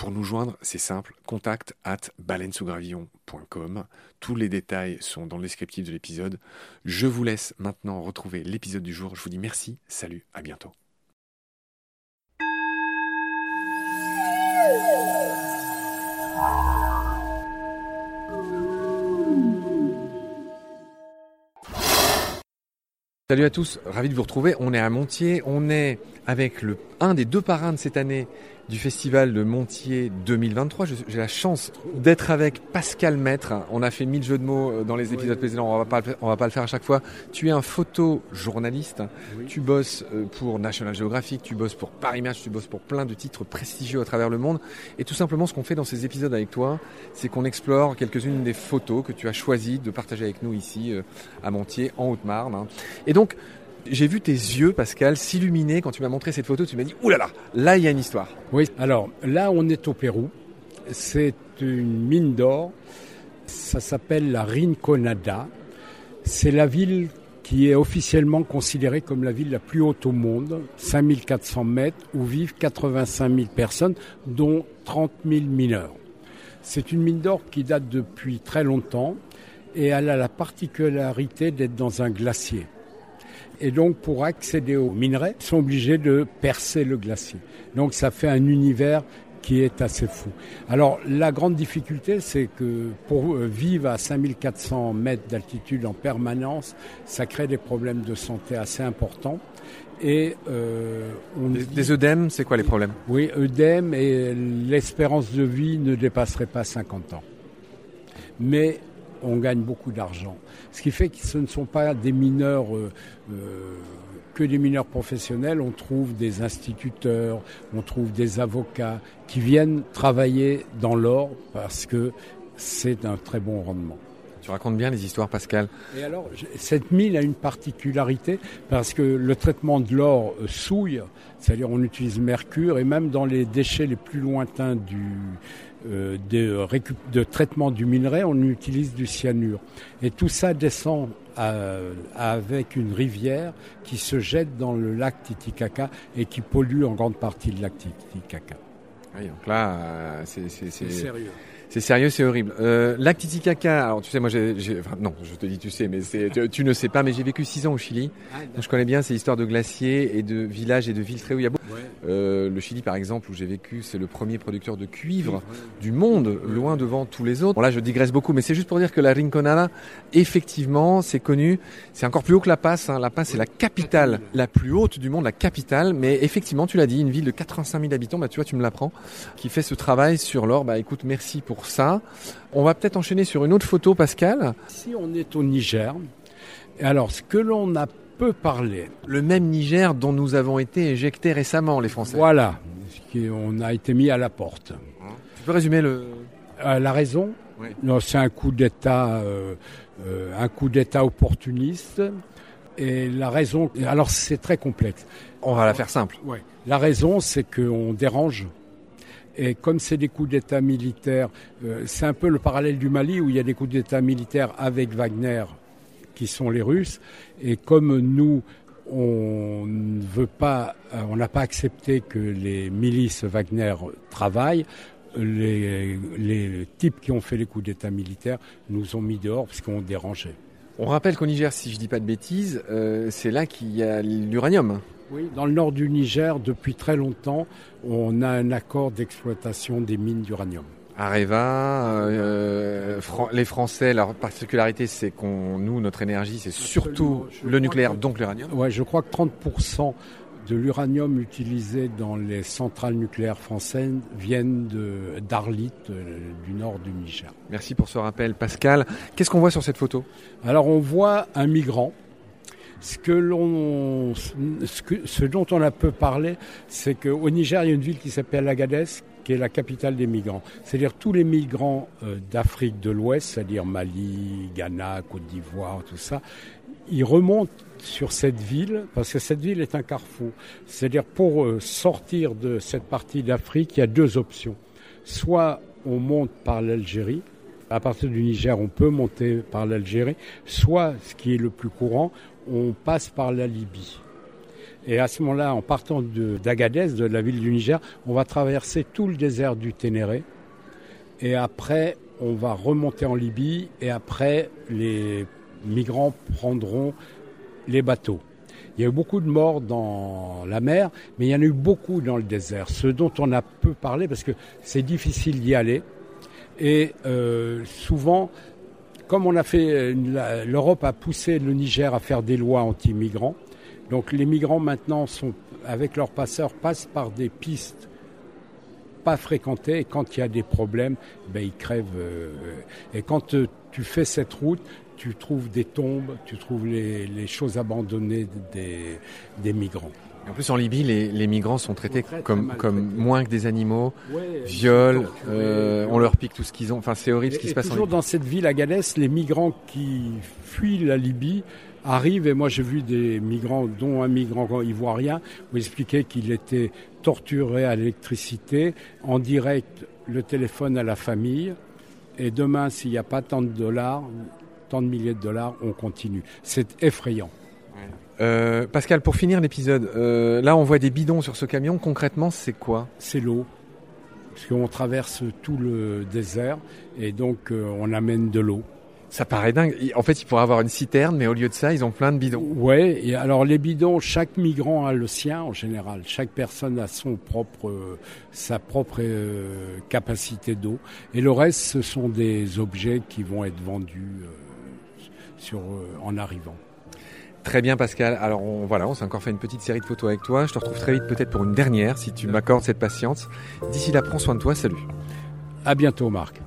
Pour nous joindre, c'est simple, contact at baleinesougravillon.com. Tous les détails sont dans le descriptif de l'épisode. Je vous laisse maintenant retrouver l'épisode du jour. Je vous dis merci, salut, à bientôt. Salut à tous, ravi de vous retrouver. On est à Montier, on est avec le, un des deux parrains de cette année du festival de Montier 2023. J'ai la chance d'être avec Pascal Maître. On a fait mille jeux de mots euh, dans les épisodes précédents, on va pas on va pas le faire à chaque fois. Tu es un photojournaliste. Tu bosses euh, pour National Geographic, tu bosses pour Paris Match, tu bosses pour plein de titres prestigieux à travers le monde. Et tout simplement, ce qu'on fait dans ces épisodes avec toi, c'est qu'on explore quelques-unes des photos que tu as choisi de partager avec nous ici euh, à Montier, en Haute-Marne. Hein. Et donc, j'ai vu tes yeux, Pascal, s'illuminer quand tu m'as montré cette photo. Tu m'as dit, oulala, là, là, là, il y a une histoire. Oui, alors là, on est au Pérou. C'est une mine d'or. Ça s'appelle la Rinconada. C'est la ville qui est officiellement considérée comme la ville la plus haute au monde, 5400 mètres, où vivent 85 000 personnes, dont 30 000 mineurs. C'est une mine d'or qui date depuis très longtemps et elle a la particularité d'être dans un glacier. Et donc, pour accéder aux minerais, ils sont obligés de percer le glacier. Donc, ça fait un univers qui est assez fou. Alors, la grande difficulté, c'est que pour euh, vivre à 5400 mètres d'altitude en permanence, ça crée des problèmes de santé assez importants. Et euh, on des, œdèmes, c'est quoi les problèmes? Oui, œdèmes et l'espérance de vie ne dépasserait pas 50 ans. Mais on gagne beaucoup d'argent. Ce qui fait que ce ne sont pas des mineurs euh, euh, que des mineurs professionnels. On trouve des instituteurs, on trouve des avocats qui viennent travailler dans l'or parce que c'est un très bon rendement. Tu racontes bien les histoires, Pascal. Et alors, cette mine a une particularité parce que le traitement de l'or euh, souille, c'est-à-dire on utilise mercure et même dans les déchets les plus lointains du, euh, de, de, traitement du minerai, on utilise du cyanure. Et tout ça descend avec une rivière qui se jette dans le lac Titicaca et qui pollue en grande partie le lac Titicaca. Oui, donc là, euh, c'est sérieux. C'est sérieux, c'est horrible. Euh, lac Titicaca, alors tu sais, moi, j'ai, enfin, non, je te dis, tu sais, mais tu, ne sais pas, mais j'ai vécu six ans au Chili. Ah, donc je connais bien ces histoires de glaciers et de villages et de villes très où il y a beaucoup. Euh, le Chili, par exemple, où j'ai vécu, c'est le premier producteur de cuivre du monde, loin devant tous les autres. Bon, là, je digresse beaucoup, mais c'est juste pour dire que la Rinconada, effectivement, c'est connu. C'est encore plus haut que La Paz. Hein. La Paz, c'est la capitale la plus haute du monde, la capitale. Mais effectivement, tu l'as dit, une ville de 85 000 habitants, bah, tu vois, tu me l'apprends, qui fait ce travail sur l'or. Bah, écoute, merci pour ça. On va peut-être enchaîner sur une autre photo, Pascal. Si on est au Niger, alors ce que l'on a peu parlé. Le même Niger dont nous avons été éjectés récemment, les Français. Voilà, on a été mis à la porte. Tu peux résumer le... Euh, la raison Non, c'est un coup d'État, euh, euh, un coup d'État opportuniste. Et la raison, alors c'est très complexe. On va la faire simple. Ouais. La raison, c'est qu'on dérange. Et comme c'est des coups d'État militaires, c'est un peu le parallèle du Mali où il y a des coups d'État militaires avec Wagner qui sont les Russes. Et comme nous, on ne veut pas, on n'a pas accepté que les milices Wagner travaillent, les, les types qui ont fait les coups d'État militaires nous ont mis dehors parce qu'on dérangeait. On rappelle qu'au Niger, si je ne dis pas de bêtises, euh, c'est là qu'il y a l'uranium. Oui, dans le nord du Niger, depuis très longtemps, on a un accord d'exploitation des mines d'uranium. Areva, euh, les Français, leur particularité, c'est qu'on, nous, notre énergie, c'est surtout le nucléaire, donc l'uranium. Ouais, je crois que 30% de l'uranium utilisé dans les centrales nucléaires françaises viennent d'Arlit, euh, du nord du Niger. Merci pour ce rappel, Pascal. Qu'est-ce qu'on voit sur cette photo? Alors, on voit un migrant. Ce, que l'on, ce, ce dont on a peu parlé, c'est qu'au Niger, il y a une ville qui s'appelle Agadez, qui est la capitale des migrants. C'est-à-dire tous les migrants euh, d'Afrique de l'Ouest, c'est-à-dire Mali, Ghana, Côte d'Ivoire, tout ça, ils remontent sur cette ville parce que cette ville est un carrefour. C'est-à-dire pour euh, sortir de cette partie d'Afrique, il y a deux options. Soit on monte par l'Algérie, à partir du Niger, on peut monter par l'Algérie, soit, ce qui est le plus courant, on passe par la Libye. Et à ce moment-là, en partant d'Agadez, de, la ville du Niger, on va traverser tout le désert du Ténéré. Et après, on va remonter en Libye. Et après, les migrants prendront les bateaux. Il y a eu beaucoup de morts dans la mer, mais il y en a eu beaucoup dans le désert. Ce dont on a peu parlé, parce que c'est difficile d'y aller. Et euh, souvent, comme on a fait, l'Europe a poussé le Niger à faire des lois anti-migrants. Donc les migrants maintenant sont avec leurs passeurs passent par des pistes pas fréquentées et quand il y a des problèmes, ben ils crèvent. Euh, et quand euh, tu fais cette route, tu trouves des tombes, tu trouves les, choses abandonnées des migrants. En plus, en Libye, les, migrants sont traités comme, comme moins que des animaux, viol, euh, on leur pique tout ce qu'ils ont. Enfin, c'est horrible ce qui se passe toujours dans cette ville à Galès, les migrants qui fuient la Libye arrive et moi j'ai vu des migrants, dont un migrant ivoirien, vous expliquait qu'il était torturé à l'électricité, en direct le téléphone à la famille, et demain s'il n'y a pas tant de dollars, tant de milliers de dollars, on continue. C'est effrayant. Euh, Pascal, pour finir l'épisode, euh, là on voit des bidons sur ce camion. Concrètement, c'est quoi? C'est l'eau. Parce qu'on traverse tout le désert et donc euh, on amène de l'eau. Ça paraît dingue. En fait, il pourrait avoir une citerne, mais au lieu de ça, ils ont plein de bidons. Ouais. Et alors les bidons, chaque migrant a le sien en général. Chaque personne a son propre, sa propre capacité d'eau. Et le reste, ce sont des objets qui vont être vendus sur, en arrivant. Très bien Pascal. Alors on, voilà, on s'est encore fait une petite série de photos avec toi. Je te retrouve très vite peut-être pour une dernière si tu m'accordes cette patience. D'ici là, prends soin de toi. Salut. À bientôt Marc.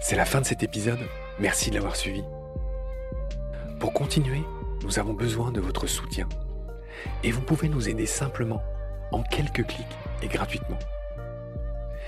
C'est la fin de cet épisode. Merci de l'avoir suivi. Pour continuer, nous avons besoin de votre soutien. Et vous pouvez nous aider simplement, en quelques clics et gratuitement.